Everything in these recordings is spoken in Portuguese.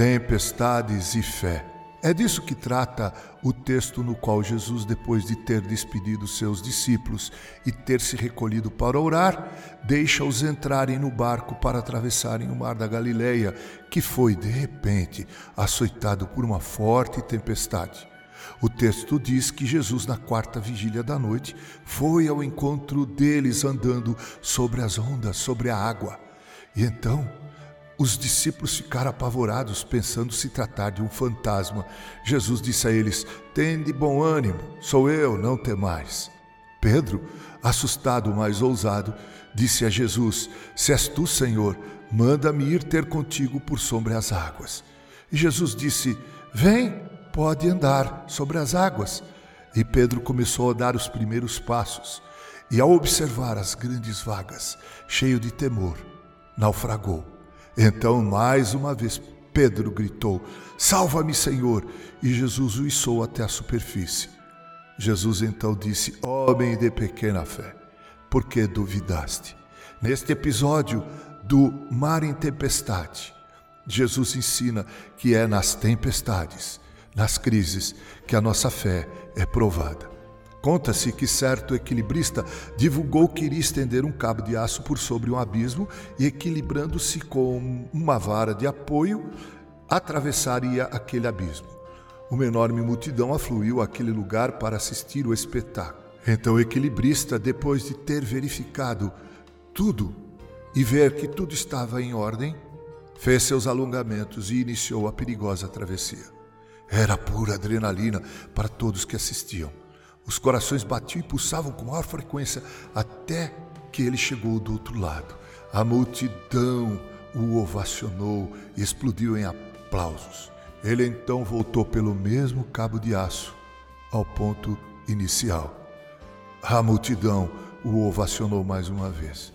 tempestades e fé. É disso que trata o texto no qual Jesus, depois de ter despedido seus discípulos e ter se recolhido para orar, deixa-os entrarem no barco para atravessarem o mar da Galileia, que foi, de repente, açoitado por uma forte tempestade. O texto diz que Jesus, na quarta vigília da noite, foi ao encontro deles andando sobre as ondas, sobre a água. E então os discípulos ficaram apavorados, pensando se tratar de um fantasma. Jesus disse a eles: Tende bom ânimo, sou eu, não temais. Pedro, assustado, mais ousado, disse a Jesus: Se és tu, Senhor, manda-me ir ter contigo por sobre as águas. E Jesus disse: Vem, pode andar sobre as águas. E Pedro começou a dar os primeiros passos, e ao observar as grandes vagas, cheio de temor, naufragou. Então, mais uma vez, Pedro gritou: Salva-me, Senhor! E Jesus o içou até a superfície. Jesus então disse: Homem de pequena fé, por que duvidaste? Neste episódio do mar em tempestade, Jesus ensina que é nas tempestades, nas crises, que a nossa fé é provada. Conta-se que certo equilibrista divulgou que iria estender um cabo de aço por sobre um abismo e, equilibrando-se com uma vara de apoio, atravessaria aquele abismo. Uma enorme multidão afluiu àquele lugar para assistir o espetáculo. Então o equilibrista, depois de ter verificado tudo e ver que tudo estava em ordem, fez seus alongamentos e iniciou a perigosa travessia. Era pura adrenalina para todos que assistiam. Os corações batiam e pulsavam com maior frequência até que ele chegou do outro lado. A multidão o ovacionou e explodiu em aplausos. Ele então voltou pelo mesmo cabo de aço ao ponto inicial. A multidão o ovacionou mais uma vez.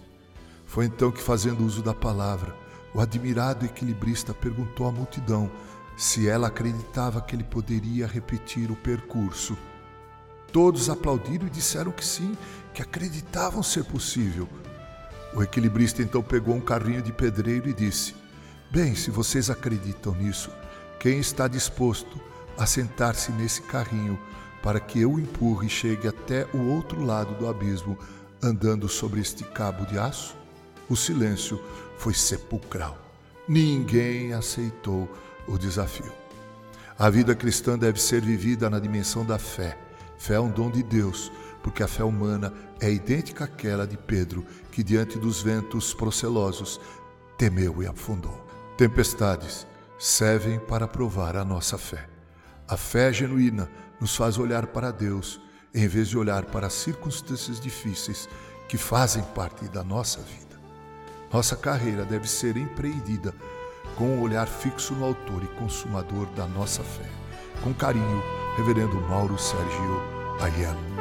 Foi então que, fazendo uso da palavra, o admirado equilibrista perguntou à multidão se ela acreditava que ele poderia repetir o percurso Todos aplaudiram e disseram que sim, que acreditavam ser possível. O equilibrista então pegou um carrinho de pedreiro e disse: Bem, se vocês acreditam nisso, quem está disposto a sentar-se nesse carrinho para que eu o empurre e chegue até o outro lado do abismo, andando sobre este cabo de aço? O silêncio foi sepulcral. Ninguém aceitou o desafio. A vida cristã deve ser vivida na dimensão da fé Fé é um dom de Deus, porque a fé humana é idêntica àquela de Pedro, que diante dos ventos procelosos temeu e afundou. Tempestades servem para provar a nossa fé. A fé genuína nos faz olhar para Deus em vez de olhar para as circunstâncias difíceis que fazem parte da nossa vida. Nossa carreira deve ser empreendida com o um olhar fixo no Autor e Consumador da nossa fé. Com carinho, Reverendo Mauro Sérgio Adiós.